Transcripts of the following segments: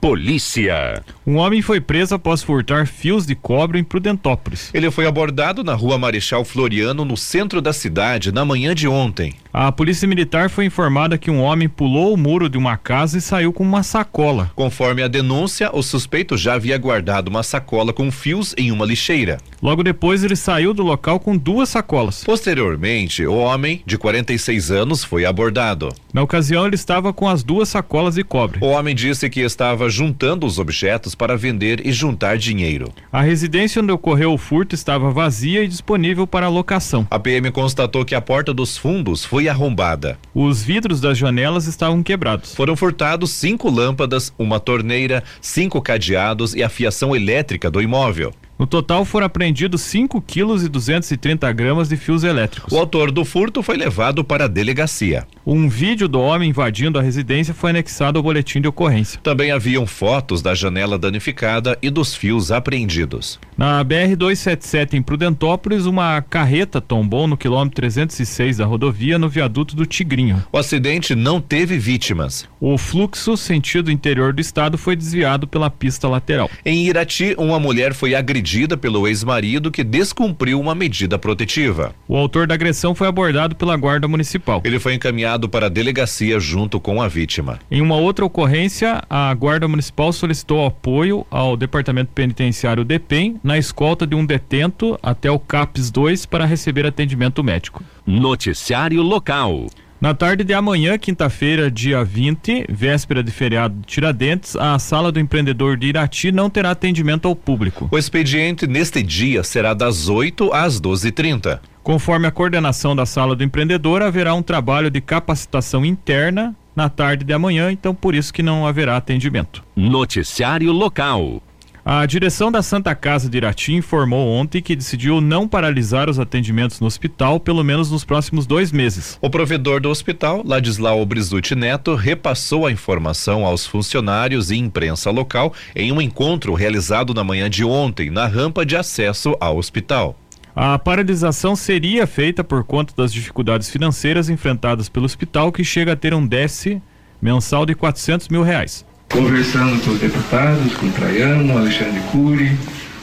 Polícia. Um homem foi preso após furtar fios de cobre em Prudentópolis. Ele foi abordado na rua Marechal Floriano, no centro da cidade, na manhã de ontem. A polícia militar foi informada que um homem pulou o muro de uma casa e saiu com uma sacola. Conforme a denúncia, o suspeito já havia guardado uma sacola com fios em uma lixeira. Logo depois, ele saiu do local com duas sacolas. Posteriormente, o homem, de 46 anos, foi abordado. Na ocasião, ele estava com as duas sacolas de cobre. O homem disse que estava juntando os objetos para vender e juntar dinheiro. A residência onde ocorreu o furto estava vazia e disponível para locação. A PM constatou que a porta dos fundos foi arrombada. Os vidros das janelas estavam quebrados. Foram furtados cinco lâmpadas, uma torneira, cinco cadeados e a fiação elétrica do imóvel. No total foram apreendidos 5 quilos e 230 gramas de fios elétricos. O autor do furto foi levado para a delegacia. Um vídeo do homem invadindo a residência foi anexado ao boletim de ocorrência. Também haviam fotos da janela danificada e dos fios apreendidos. Na BR-277 em Prudentópolis, uma carreta tombou no quilômetro 306 da rodovia no viaduto do Tigrinho. O acidente não teve vítimas. O fluxo sentido interior do estado foi desviado pela pista lateral. Em Irati, uma mulher foi agredida pelo ex-marido que descumpriu uma medida protetiva. O autor da agressão foi abordado pela Guarda Municipal. Ele foi encaminhado para a delegacia junto com a vítima. Em uma outra ocorrência, a Guarda Municipal solicitou apoio ao Departamento Penitenciário DEPEN na escolta de um detento até o CAPS 2 para receber atendimento médico. Noticiário local. Na tarde de amanhã, quinta-feira, dia 20, véspera de feriado de Tiradentes, a sala do empreendedor de Irati não terá atendimento ao público. O expediente neste dia será das 8 às 12h30. Conforme a coordenação da sala do empreendedor, haverá um trabalho de capacitação interna na tarde de amanhã, então por isso que não haverá atendimento. Noticiário local. A direção da Santa Casa de Irati informou ontem que decidiu não paralisar os atendimentos no hospital, pelo menos nos próximos dois meses. O provedor do hospital, Ladislau Brizuti Neto, repassou a informação aos funcionários e imprensa local em um encontro realizado na manhã de ontem na rampa de acesso ao hospital. A paralisação seria feita por conta das dificuldades financeiras enfrentadas pelo hospital, que chega a ter um déficit mensal de 400 mil reais conversando com os deputados, com Traiano, Alexandre Cury,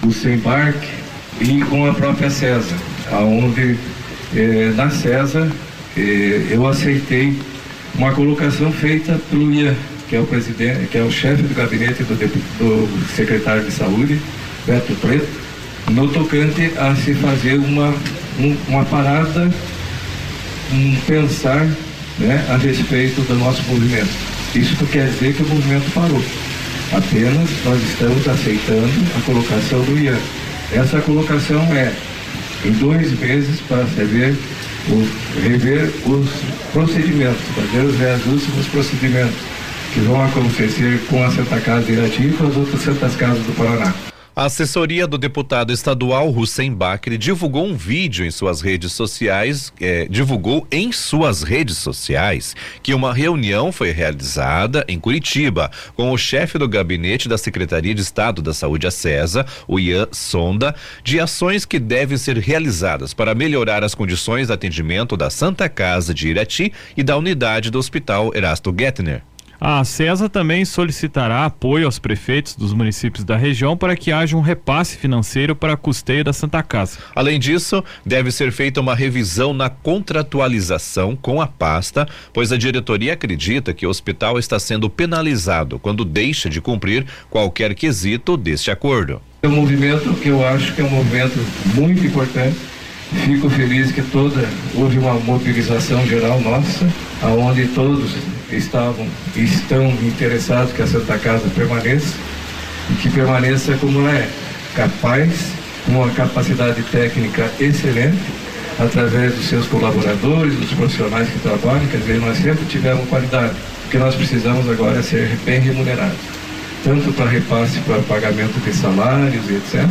o Sembarc e com a própria CESA, aonde eh, na CESA eh, eu aceitei uma colocação feita pelo Ian, que é o presidente, que é o chefe do gabinete do, do secretário de saúde, Beto Preto, no tocante a se fazer uma, um, uma parada, um pensar né, a respeito do nosso movimento. Isso não quer dizer que o movimento parou. Apenas nós estamos aceitando a colocação do IAN. Essa colocação é em dois meses para rever, o, rever os procedimentos, fazer os reajustes nos procedimentos que vão acontecer com a Santa Casa de Irati e com as outras Santas Casas do Paraná. A assessoria do deputado estadual Hussein Bakri divulgou um vídeo em suas redes sociais, eh, divulgou em suas redes sociais que uma reunião foi realizada em Curitiba com o chefe do gabinete da Secretaria de Estado da Saúde, a CESA, o Ian Sonda, de ações que devem ser realizadas para melhorar as condições de atendimento da Santa Casa de Irati e da unidade do Hospital Erasto Gettner. A CESA também solicitará apoio aos prefeitos dos municípios da região para que haja um repasse financeiro para custeio da Santa Casa. Além disso, deve ser feita uma revisão na contratualização com a pasta, pois a diretoria acredita que o hospital está sendo penalizado quando deixa de cumprir qualquer quesito deste acordo. É um movimento que eu acho que é um movimento muito importante. Fico feliz que toda houve uma mobilização geral nossa, aonde todos estavam estão interessados que a Santa Casa permaneça e que permaneça como é, capaz, com uma capacidade técnica excelente, através dos seus colaboradores, dos profissionais que trabalham, quer dizer, nós sempre tivemos qualidade. O que nós precisamos agora é ser bem remunerados, tanto para repasse para pagamento de salários e etc.,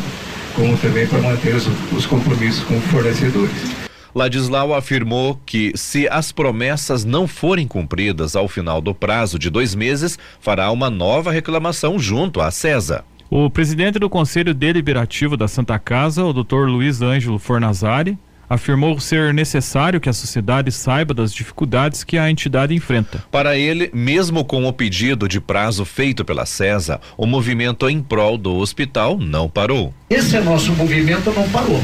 como também para manter os, os compromissos com fornecedores. Ladislau afirmou que, se as promessas não forem cumpridas ao final do prazo de dois meses, fará uma nova reclamação junto à CESA. O presidente do Conselho Deliberativo da Santa Casa, o Dr. Luiz Ângelo Fornazari, afirmou ser necessário que a sociedade saiba das dificuldades que a entidade enfrenta. Para ele, mesmo com o pedido de prazo feito pela CESA, o movimento em prol do hospital não parou. Esse é nosso movimento não parou.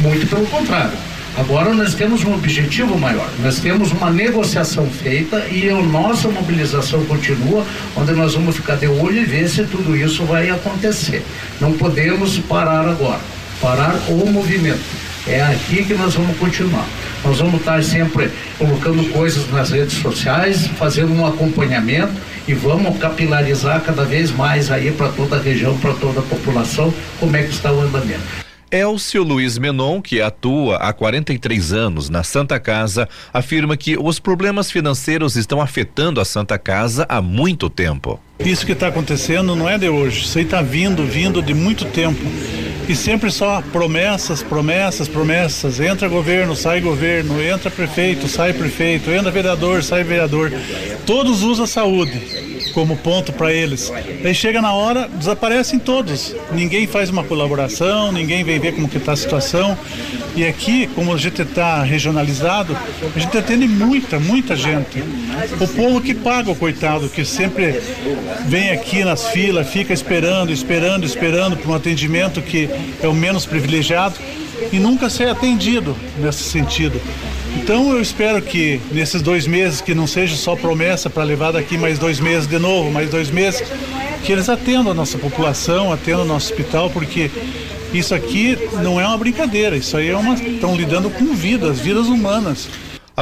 Muito pelo contrário. Agora nós temos um objetivo maior, nós temos uma negociação feita e a nossa mobilização continua, onde nós vamos ficar de olho e ver se tudo isso vai acontecer. Não podemos parar agora, parar o movimento. É aqui que nós vamos continuar. Nós vamos estar sempre colocando coisas nas redes sociais, fazendo um acompanhamento e vamos capilarizar cada vez mais aí para toda a região, para toda a população, como é que está o andamento. Elcio Luiz Menon, que atua há 43 anos na Santa Casa, afirma que os problemas financeiros estão afetando a Santa Casa há muito tempo. Isso que está acontecendo não é de hoje, isso aí está vindo, vindo de muito tempo. E sempre só promessas, promessas, promessas. Entra governo, sai governo, entra prefeito, sai prefeito, entra vereador, sai vereador. Todos usam a saúde como ponto para eles. Aí chega na hora, desaparecem todos. Ninguém faz uma colaboração, ninguém vem ver como que está a situação. E aqui, como a gente está regionalizado, a gente atende muita, muita gente. O povo que paga o coitado, que sempre vem aqui nas filas, fica esperando, esperando, esperando por um atendimento que é o menos privilegiado e nunca ser atendido nesse sentido. Então eu espero que nesses dois meses, que não seja só promessa para levar daqui mais dois meses de novo, mais dois meses, que eles atendam a nossa população, atendam o nosso hospital, porque isso aqui não é uma brincadeira, isso aí é uma. estão lidando com vidas, vidas humanas.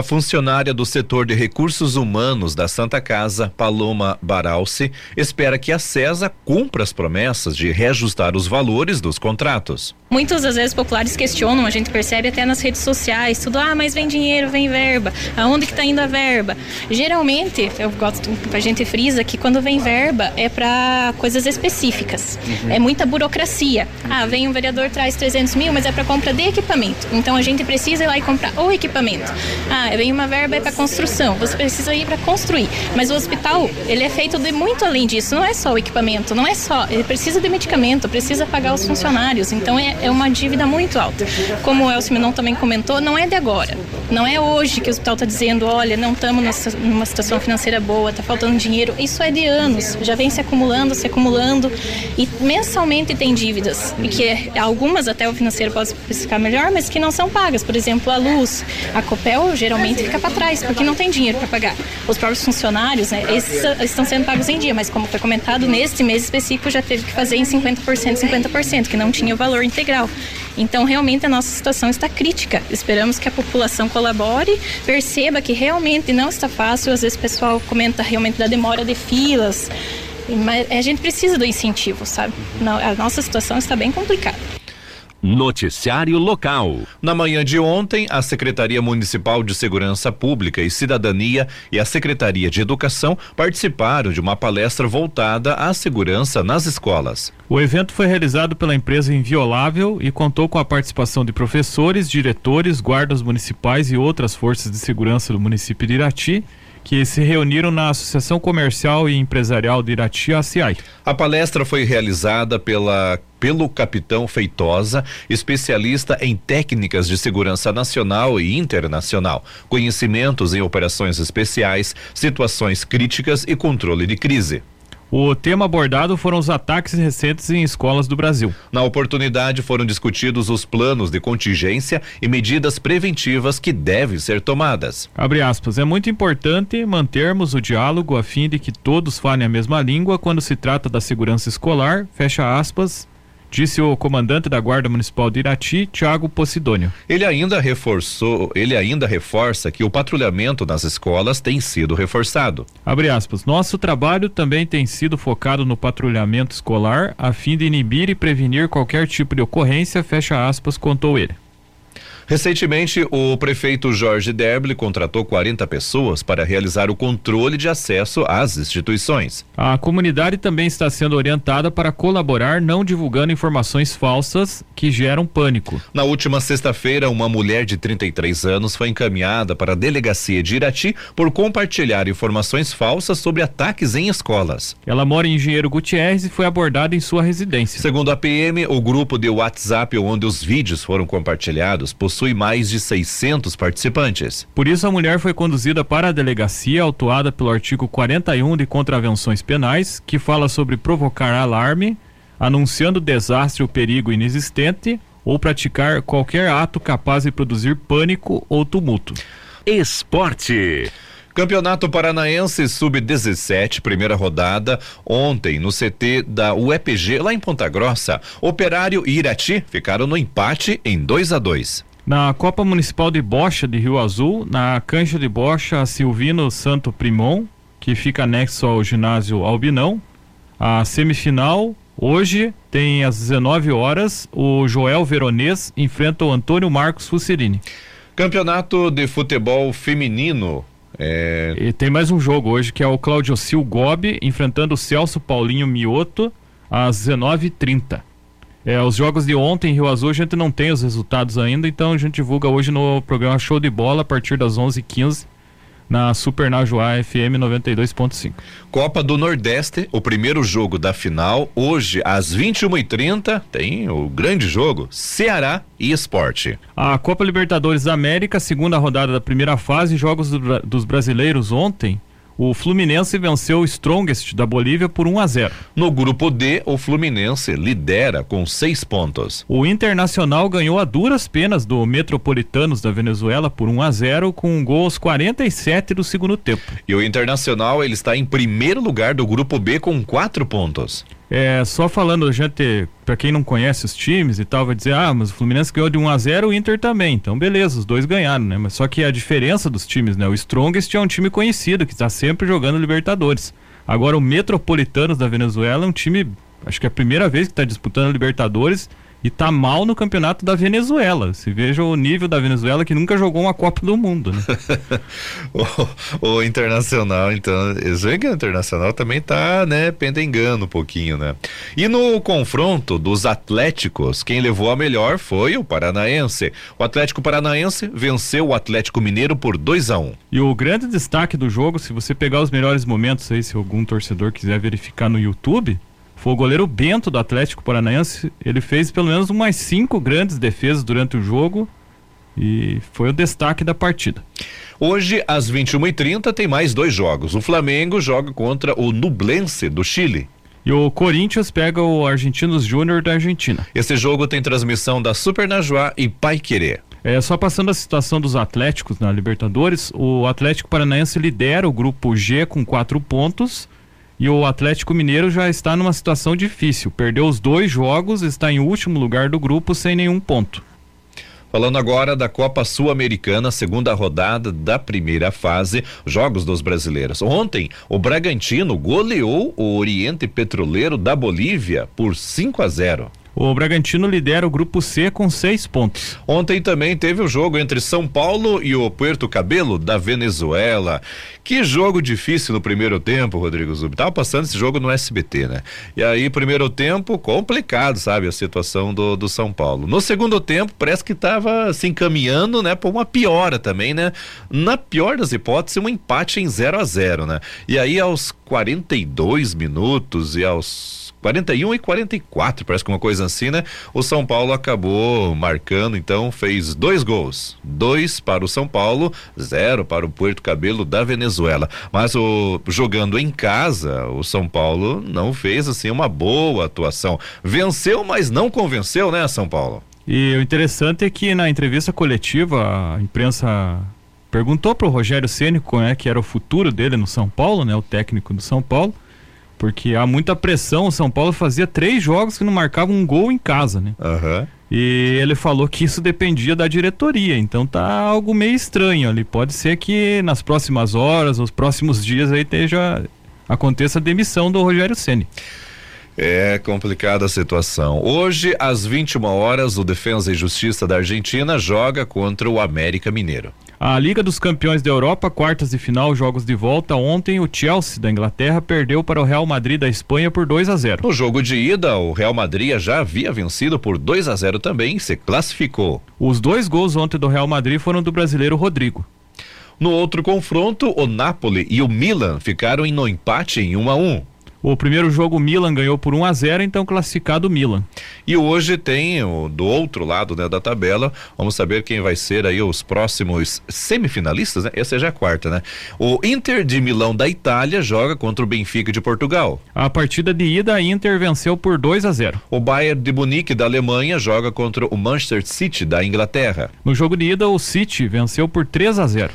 A funcionária do setor de recursos humanos da Santa Casa, Paloma Baralci, espera que a CESA cumpra as promessas de reajustar os valores dos contratos. Muitas das vezes populares questionam, a gente percebe até nas redes sociais, tudo, ah, mas vem dinheiro, vem verba, aonde que está indo a verba? Geralmente, eu gosto, a gente frisa que quando vem verba é para coisas específicas, uhum. é muita burocracia. Ah, vem um vereador, traz 300 mil, mas é para compra de equipamento, então a gente precisa ir lá e comprar o equipamento. Ah, vem uma verba é para construção, você precisa ir para construir, mas o hospital, ele é feito de muito além disso, não é só o equipamento, não é só, ele precisa de medicamento, precisa pagar os funcionários, então é é uma dívida muito alta. Como o Elcio Menon também comentou, não é de agora. Não é hoje que o hospital está dizendo, olha, não estamos numa situação financeira boa, está faltando dinheiro. Isso é de anos, já vem se acumulando, se acumulando e mensalmente tem dívidas. E que algumas até o financeiro pode especificar melhor, mas que não são pagas. Por exemplo, a luz, a Copel geralmente fica para trás, porque não tem dinheiro para pagar. Os próprios funcionários, né, esses estão sendo pagos em dia, mas como foi comentado, neste mês específico já teve que fazer em 50%, 50%, que não tinha o valor integral. Então, realmente, a nossa situação está crítica. Esperamos que a população colabore, perceba que realmente não está fácil. Às vezes o pessoal comenta realmente da demora de filas, mas a gente precisa do incentivo, sabe? A nossa situação está bem complicada. Noticiário Local. Na manhã de ontem, a Secretaria Municipal de Segurança Pública e Cidadania e a Secretaria de Educação participaram de uma palestra voltada à segurança nas escolas. O evento foi realizado pela empresa Inviolável e contou com a participação de professores, diretores, guardas municipais e outras forças de segurança do município de Irati que se reuniram na Associação Comercial e Empresarial de Irati, ACI. A palestra foi realizada pela pelo capitão Feitosa, especialista em técnicas de segurança nacional e internacional, conhecimentos em operações especiais, situações críticas e controle de crise. O tema abordado foram os ataques recentes em escolas do Brasil. Na oportunidade foram discutidos os planos de contingência e medidas preventivas que devem ser tomadas. Abre aspas, é muito importante mantermos o diálogo a fim de que todos falem a mesma língua quando se trata da segurança escolar, fecha aspas, disse o comandante da Guarda Municipal de Irati, Tiago Posidônio. Ele ainda reforçou, ele ainda reforça que o patrulhamento nas escolas tem sido reforçado. Abre aspas. Nosso trabalho também tem sido focado no patrulhamento escolar a fim de inibir e prevenir qualquer tipo de ocorrência, fecha aspas, contou ele. Recentemente, o prefeito Jorge Derble contratou 40 pessoas para realizar o controle de acesso às instituições. A comunidade também está sendo orientada para colaborar não divulgando informações falsas que geram pânico. Na última sexta-feira, uma mulher de 33 anos foi encaminhada para a delegacia de Irati por compartilhar informações falsas sobre ataques em escolas. Ela mora em Engenheiro Gutierrez e foi abordada em sua residência. Segundo a PM, o grupo de WhatsApp onde os vídeos foram compartilhados possui possui mais de 600 participantes. Por isso, a mulher foi conduzida para a delegacia, autuada pelo artigo 41 de Contravenções Penais, que fala sobre provocar alarme, anunciando desastre ou perigo inexistente ou praticar qualquer ato capaz de produzir pânico ou tumulto. Esporte. Campeonato Paranaense Sub-17, primeira rodada, ontem no CT da UEPG, lá em Ponta Grossa. Operário e Irati ficaram no empate em 2 a 2 Na Copa Municipal de Bocha de Rio Azul, na cancha de Bocha, Silvino Santo Primon, que fica anexo ao ginásio Albinão. A semifinal, hoje, tem às 19 horas, o Joel Veronês enfrenta o Antônio Marcos Fucerini. Campeonato de Futebol Feminino, é... E tem mais um jogo hoje que é o Claudio Sil Gobi enfrentando o Celso Paulinho Mioto às 19h30. É, os jogos de ontem em Rio Azul a gente não tem os resultados ainda, então a gente divulga hoje no programa Show de Bola a partir das 11h15 na Super Najuá FM 92.5. Copa do Nordeste, o primeiro jogo da final, hoje às 21h30, tem o grande jogo, Ceará e Esporte. A Copa Libertadores da América, segunda rodada da primeira fase, jogos do, dos brasileiros ontem. O Fluminense venceu o Strongest da Bolívia por 1 a 0. No grupo D, o Fluminense lidera com seis pontos. O Internacional ganhou a duras penas do Metropolitanos da Venezuela por 1 a 0 com um gol aos 47 do segundo tempo. E o Internacional ele está em primeiro lugar do grupo B com quatro pontos. É, só falando, gente, para quem não conhece os times e tal, vai dizer, ah, mas o Fluminense ganhou de 1 a 0 o Inter também. Então, beleza, os dois ganharam, né? Mas só que a diferença dos times, né? O Strongest é um time conhecido, que está sempre jogando Libertadores. Agora, o Metropolitanos da Venezuela é um time, acho que é a primeira vez que está disputando Libertadores e tá mal no campeonato da Venezuela. Se veja o nível da Venezuela que nunca jogou uma Copa do Mundo, né? o, o, Internacional, então, que o Internacional também tá, né, pendengando um pouquinho, né? E no confronto dos Atléticos, quem levou a melhor foi o Paranaense. O Atlético Paranaense venceu o Atlético Mineiro por 2 a 1 um. E o grande destaque do jogo, se você pegar os melhores momentos aí, se algum torcedor quiser verificar no YouTube, foi o goleiro Bento do Atlético Paranaense. Ele fez pelo menos umas cinco grandes defesas durante o jogo e foi o destaque da partida. Hoje, às 21h30, tem mais dois jogos. O Flamengo joga contra o Nublense do Chile. E o Corinthians pega o Argentinos Júnior da Argentina. Esse jogo tem transmissão da Super Najuá e Pai Querer. É, só passando a situação dos Atléticos na Libertadores, o Atlético Paranaense lidera o grupo G com quatro pontos e o Atlético Mineiro já está numa situação difícil. Perdeu os dois jogos, está em último lugar do grupo sem nenhum ponto. Falando agora da Copa Sul-Americana, segunda rodada da primeira fase, jogos dos brasileiros. Ontem, o Bragantino goleou o Oriente Petroleiro da Bolívia por 5 a 0. O Bragantino lidera o grupo C com seis pontos. Ontem também teve o jogo entre São Paulo e o Puerto Cabelo da Venezuela. Que jogo difícil no primeiro tempo, Rodrigo Zubi. Tava passando esse jogo no SBT, né? E aí, primeiro tempo, complicado, sabe? A situação do, do São Paulo. No segundo tempo, parece que tava se encaminhando, né? Por uma piora também, né? Na pior das hipóteses, um empate em 0 a 0 né? E aí, aos 42 minutos e aos 41 e 44, parece que uma coisa assim, né? O São Paulo acabou marcando, então fez dois gols. Dois para o São Paulo, zero para o Puerto Cabelo da Venezuela. Mas o jogando em casa, o São Paulo não fez assim uma boa atuação. Venceu, mas não convenceu, né, São Paulo? E o interessante é que na entrevista coletiva a imprensa perguntou para o Rogério Ceni qual é que era o futuro dele no São Paulo, né, o técnico do São Paulo porque há muita pressão. O São Paulo fazia três jogos que não marcava um gol em casa, né? Uhum. E ele falou que isso dependia da diretoria. Então tá algo meio estranho ali. Pode ser que nas próximas horas, nos próximos dias aí esteja aconteça a demissão do Rogério Ceni. É complicada a situação. Hoje, às 21 horas, o Defesa e Justiça da Argentina joga contra o América Mineiro. A Liga dos Campeões da Europa, quartas de final, jogos de volta. Ontem, o Chelsea da Inglaterra perdeu para o Real Madrid da Espanha por 2 a 0. No jogo de ida, o Real Madrid já havia vencido por 2 a 0 também e se classificou. Os dois gols ontem do Real Madrid foram do brasileiro Rodrigo. No outro confronto, o Napoli e o Milan ficaram em no empate em 1 a 1. O primeiro jogo o Milan ganhou por 1 a 0, então classificado o Milan. E hoje tem o, do outro lado né, da tabela, vamos saber quem vai ser aí os próximos semifinalistas, né? Essa já é a quarta, né? O Inter de Milão da Itália joga contra o Benfica de Portugal. A partida de ida a Inter venceu por 2 a 0. O Bayern de Munique da Alemanha joga contra o Manchester City da Inglaterra. No jogo de ida o City venceu por 3 a 0.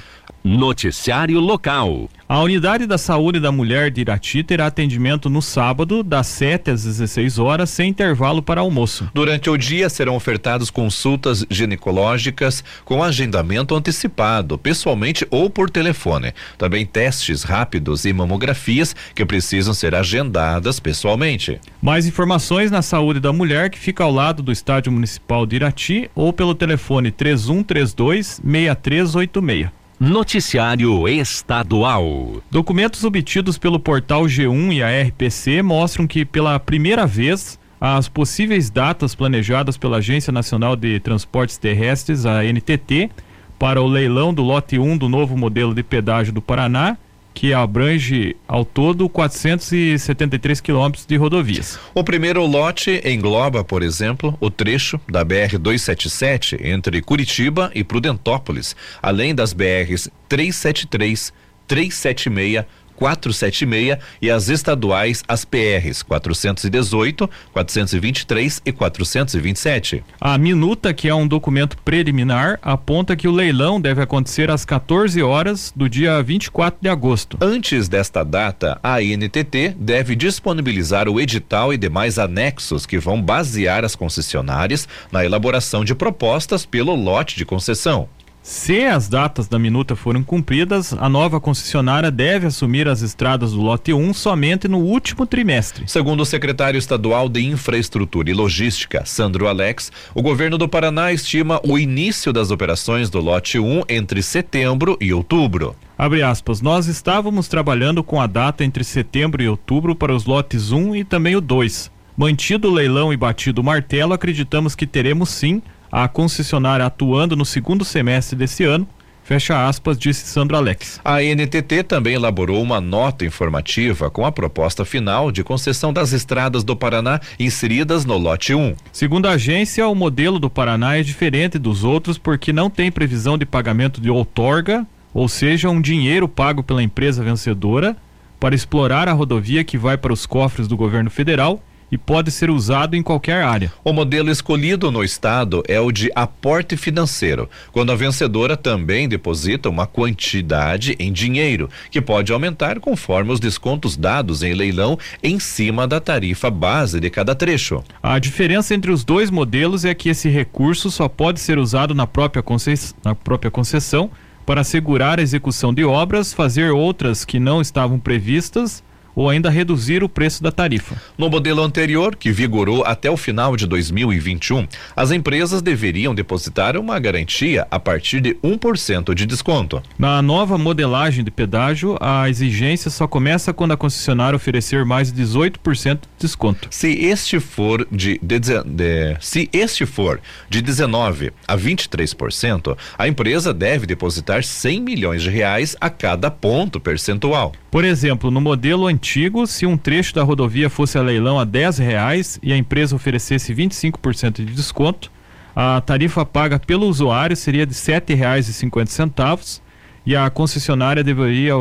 Noticiário local. A unidade da saúde da mulher de Irati terá atendimento no sábado, das 7 às 16 horas, sem intervalo para almoço. Durante o dia serão ofertadas consultas ginecológicas com agendamento antecipado, pessoalmente ou por telefone. Também testes rápidos e mamografias que precisam ser agendadas pessoalmente. Mais informações na saúde da mulher que fica ao lado do Estádio Municipal de Irati ou pelo telefone 3132 6386. Noticiário Estadual. Documentos obtidos pelo portal G1 e a RPC mostram que, pela primeira vez, as possíveis datas planejadas pela Agência Nacional de Transportes Terrestres, a NTT, para o leilão do lote 1 do novo modelo de pedágio do Paraná que abrange ao todo 473 quilômetros de rodovias. O primeiro lote engloba, por exemplo, o trecho da BR 277 entre Curitiba e Prudentópolis, além das BRs 373, 376, 476 e as estaduais, as PRs 418, 423 e 427. A minuta, que é um documento preliminar, aponta que o leilão deve acontecer às 14 horas do dia 24 de agosto. Antes desta data, a INTT deve disponibilizar o edital e demais anexos que vão basear as concessionárias na elaboração de propostas pelo lote de concessão. Se as datas da minuta forem cumpridas, a nova concessionária deve assumir as estradas do lote 1 somente no último trimestre. Segundo o secretário estadual de Infraestrutura e Logística, Sandro Alex, o governo do Paraná estima o início das operações do lote 1 entre setembro e outubro. Abre aspas, nós estávamos trabalhando com a data entre setembro e outubro para os lotes 1 e também o 2. Mantido o leilão e batido o martelo, acreditamos que teremos sim a concessionária atuando no segundo semestre desse ano. Fecha aspas, disse Sandro Alex. A NTT também elaborou uma nota informativa com a proposta final de concessão das estradas do Paraná inseridas no lote 1. Segundo a agência, o modelo do Paraná é diferente dos outros porque não tem previsão de pagamento de outorga, ou seja, um dinheiro pago pela empresa vencedora para explorar a rodovia que vai para os cofres do governo federal e pode ser usado em qualquer área. O modelo escolhido no estado é o de aporte financeiro, quando a vencedora também deposita uma quantidade em dinheiro, que pode aumentar conforme os descontos dados em leilão em cima da tarifa base de cada trecho. A diferença entre os dois modelos é que esse recurso só pode ser usado na própria, concess... na própria concessão para assegurar a execução de obras, fazer outras que não estavam previstas ou ainda reduzir o preço da tarifa. No modelo anterior, que vigorou até o final de 2021, as empresas deveriam depositar uma garantia a partir de 1% de desconto. Na nova modelagem de pedágio, a exigência só começa quando a concessionária oferecer mais de 18% de desconto. Se este for de, de, de se este for de 19 a 23%, a empresa deve depositar 100 milhões de reais a cada ponto percentual. Por exemplo, no modelo antigo, se um trecho da rodovia fosse a leilão a 10 reais e a empresa oferecesse 25% de desconto, a tarifa paga pelo usuário seria de R$ 7,50 e a concessionária deveria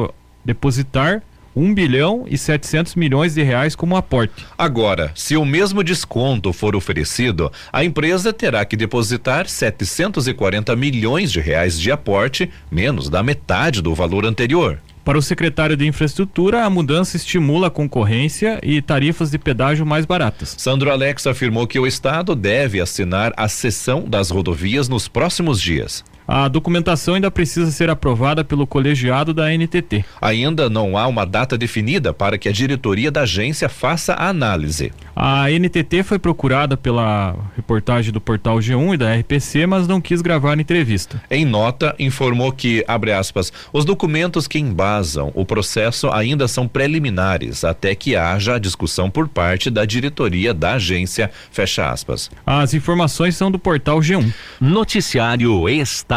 depositar 1 bilhão e 700 milhões de reais como aporte. Agora, se o mesmo desconto for oferecido, a empresa terá que depositar 740 milhões de reais de aporte, menos da metade do valor anterior. Para o secretário de Infraestrutura, a mudança estimula a concorrência e tarifas de pedágio mais baratas. Sandro Alex afirmou que o Estado deve assinar a cessão das rodovias nos próximos dias. A documentação ainda precisa ser aprovada pelo colegiado da NTT. Ainda não há uma data definida para que a diretoria da agência faça a análise. A NTT foi procurada pela reportagem do portal G1 e da RPC, mas não quis gravar a entrevista. Em nota, informou que, abre aspas, os documentos que embasam o processo ainda são preliminares, até que haja a discussão por parte da diretoria da agência, fecha aspas. As informações são do portal G1. Noticiário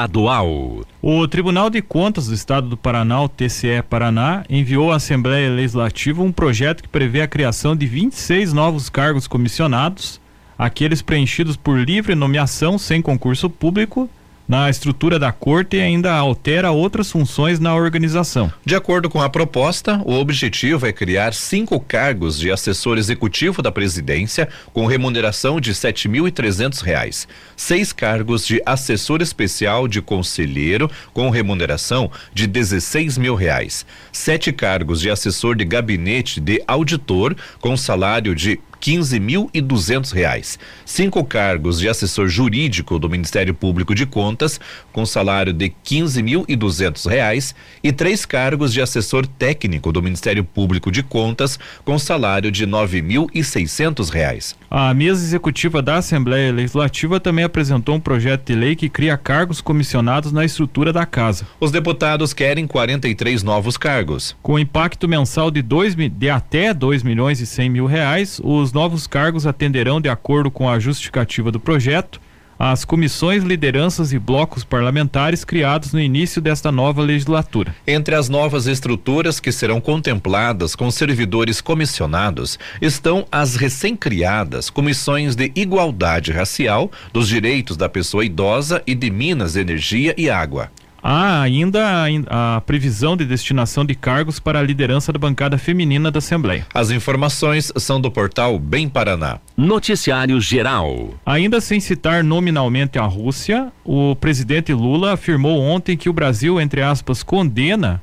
Estadual. O Tribunal de Contas do Estado do Paraná, o TCE Paraná, enviou à Assembleia Legislativa um projeto que prevê a criação de 26 novos cargos comissionados, aqueles preenchidos por livre nomeação sem concurso público na estrutura da corte e ainda altera outras funções na organização. De acordo com a proposta, o objetivo é criar cinco cargos de assessor executivo da presidência com remuneração de 7.300 reais, seis cargos de assessor especial de conselheiro com remuneração de 16 mil, reais, sete cargos de assessor de gabinete de auditor com salário de quinze mil e duzentos reais. Cinco cargos de assessor jurídico do Ministério Público de Contas, com salário de quinze mil e duzentos reais, e três cargos de assessor técnico do Ministério Público de Contas, com salário de nove mil e seiscentos reais. A mesa executiva da Assembleia Legislativa também apresentou um projeto de lei que cria cargos comissionados na estrutura da casa. Os deputados querem 43 novos cargos. Com impacto mensal de, dois, de até dois milhões e cem mil reais, os novos cargos atenderão, de acordo com a justificativa do projeto, as comissões, lideranças e blocos parlamentares criados no início desta nova legislatura. Entre as novas estruturas que serão contempladas com servidores comissionados estão as recém-criadas comissões de igualdade racial, dos direitos da pessoa idosa e de Minas, Energia e Água. Há ainda a, a, previsão de destinação de cargos para a liderança da bancada feminina da Assembleia. As informações são do portal Bem Paraná. Noticiário Geral. Ainda sem citar nominalmente a Rússia, o presidente Lula afirmou ontem que o Brasil, entre aspas, condena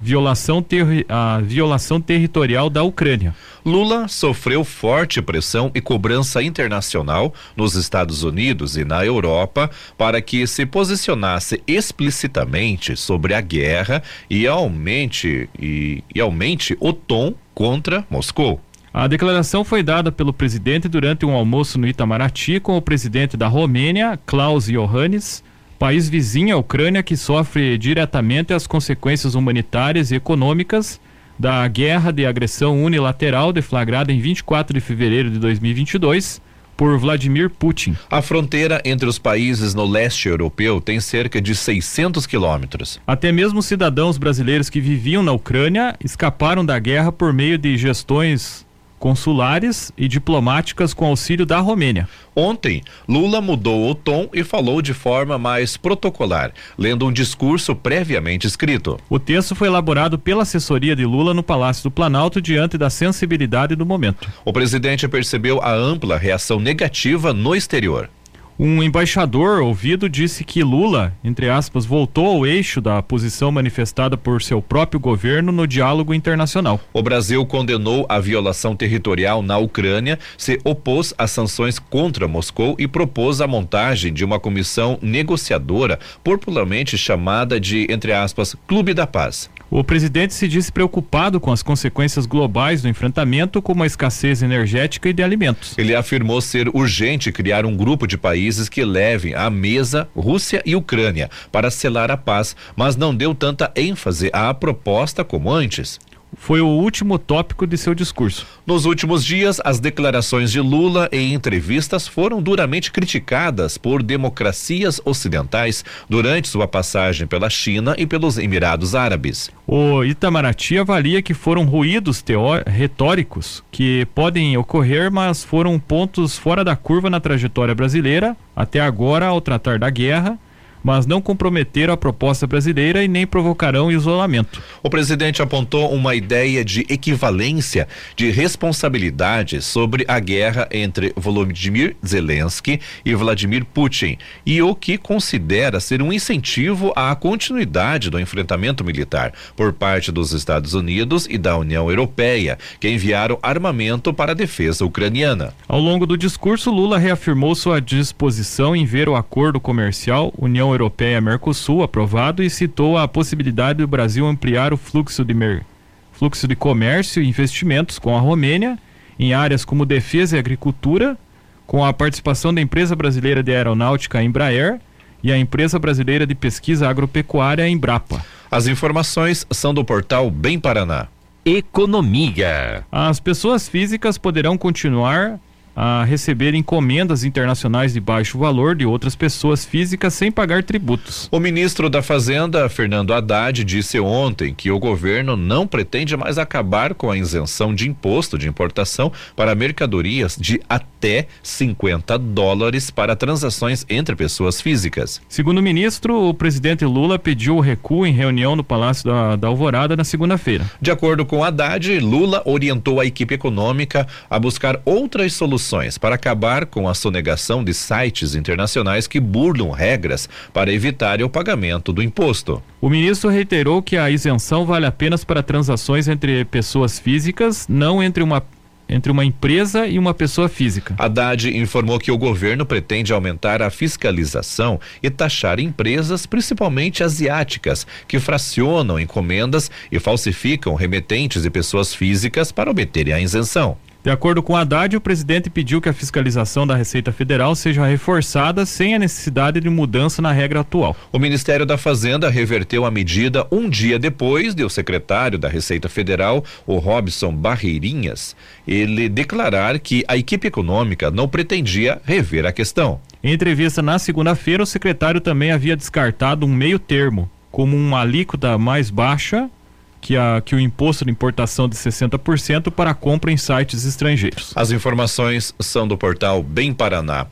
violação ter, a violação territorial da Ucrânia. Lula sofreu forte pressão e cobrança internacional nos Estados Unidos e na Europa para que se posicionasse explicitamente sobre a guerra e aumente e, e aumente o tom contra Moscou. A declaração foi dada pelo presidente durante um almoço no Itamaraty com o presidente da Romênia, Klaus Iohannis, país vizinho à Ucrânia que sofre diretamente as consequências humanitárias e econômicas da guerra de agressão unilateral deflagrada em 24 de fevereiro de 2022 por Vladimir Putin. A fronteira entre os países no leste europeu tem cerca de 600 quilômetros. Até mesmo cidadãos brasileiros que viviam na Ucrânia escaparam da guerra por meio de gestões consulares e diplomáticas com auxílio da Romênia. Ontem, Lula mudou o tom e falou de forma mais protocolar, lendo um discurso previamente escrito. O texto foi elaborado pela assessoria de Lula no Palácio do Planalto diante da sensibilidade do momento. O presidente percebeu a ampla reação negativa no exterior. Um embaixador ouvido disse que Lula, entre aspas, voltou ao eixo da posição manifestada por seu próprio governo no diálogo internacional. O Brasil condenou a violação territorial na Ucrânia, se opôs às sanções contra Moscou e propôs a montagem de uma comissão negociadora, popularmente chamada de, entre aspas, Clube da Paz. O presidente se disse preocupado com as consequências globais do enfrentamento, como a escassez energética e de alimentos. Ele afirmou ser urgente criar um grupo de países que levem à mesa Rússia e Ucrânia para selar a paz, mas não deu tanta ênfase à proposta como antes foi o último tópico de seu discurso. Nos últimos dias, as declarações de Lula em entrevistas foram duramente criticadas por democracias ocidentais durante sua passagem pela China e pelos Emirados Árabes. O Itamaraty avalia que foram ruídos retóricos que podem ocorrer, mas foram pontos fora da curva na trajetória brasileira até agora ao tratar da guerra mas não comprometeram a proposta brasileira e nem provocarão isolamento. O presidente apontou uma ideia de equivalência de responsabilidade sobre a guerra entre Volodymyr Zelensky e Vladimir Putin e o que considera ser um incentivo à continuidade do enfrentamento militar por parte dos Estados Unidos e da União Europeia, que enviaram armamento para a defesa ucraniana. Ao longo do discurso, Lula reafirmou sua disposição em ver o acordo comercial União União Europeia-Mercosul aprovado e citou a possibilidade do Brasil ampliar o fluxo de, mer... fluxo de comércio e investimentos com a Romênia em áreas como defesa e agricultura, com a participação da empresa brasileira de aeronáutica Embraer e a empresa brasileira de pesquisa agropecuária Embrapa. As informações são do portal Bem Paraná. Economia. As pessoas físicas poderão continuar a receber encomendas internacionais de baixo valor de outras pessoas físicas sem pagar tributos. O ministro da Fazenda, Fernando Haddad, disse ontem que o governo não pretende mais acabar com a isenção de imposto de importação para mercadorias de até 50 dólares para transações entre pessoas físicas. Segundo o ministro, o presidente Lula pediu o recuo em reunião no Palácio da, da Alvorada na segunda-feira. De acordo com Haddad, Lula orientou a equipe econômica a buscar outras soluções para acabar com a sonegação de sites internacionais que burlam regras para evitar o pagamento do imposto. O ministro reiterou que a isenção vale apenas para transações entre pessoas físicas, não entre uma entre uma empresa e uma pessoa física. Haddad informou que o governo pretende aumentar a fiscalização e taxar empresas, principalmente asiáticas, que fracionam encomendas e falsificam remetentes e pessoas físicas para obterem a isenção. De acordo com Haddad, o presidente pediu que a fiscalização da Receita Federal seja reforçada sem a necessidade de mudança na regra atual. O Ministério da Fazenda reverteu a medida um dia depois de o secretário da Receita Federal, o Robson Barreirinhas, ele declarar que a equipe econômica não pretendia rever a questão. Em entrevista na segunda-feira, o secretário também havia descartado um meio termo, como uma alíquota mais baixa que, a, que o imposto de importação de 60% para compra em sites estrangeiros. As informações são do portal Bem Paraná.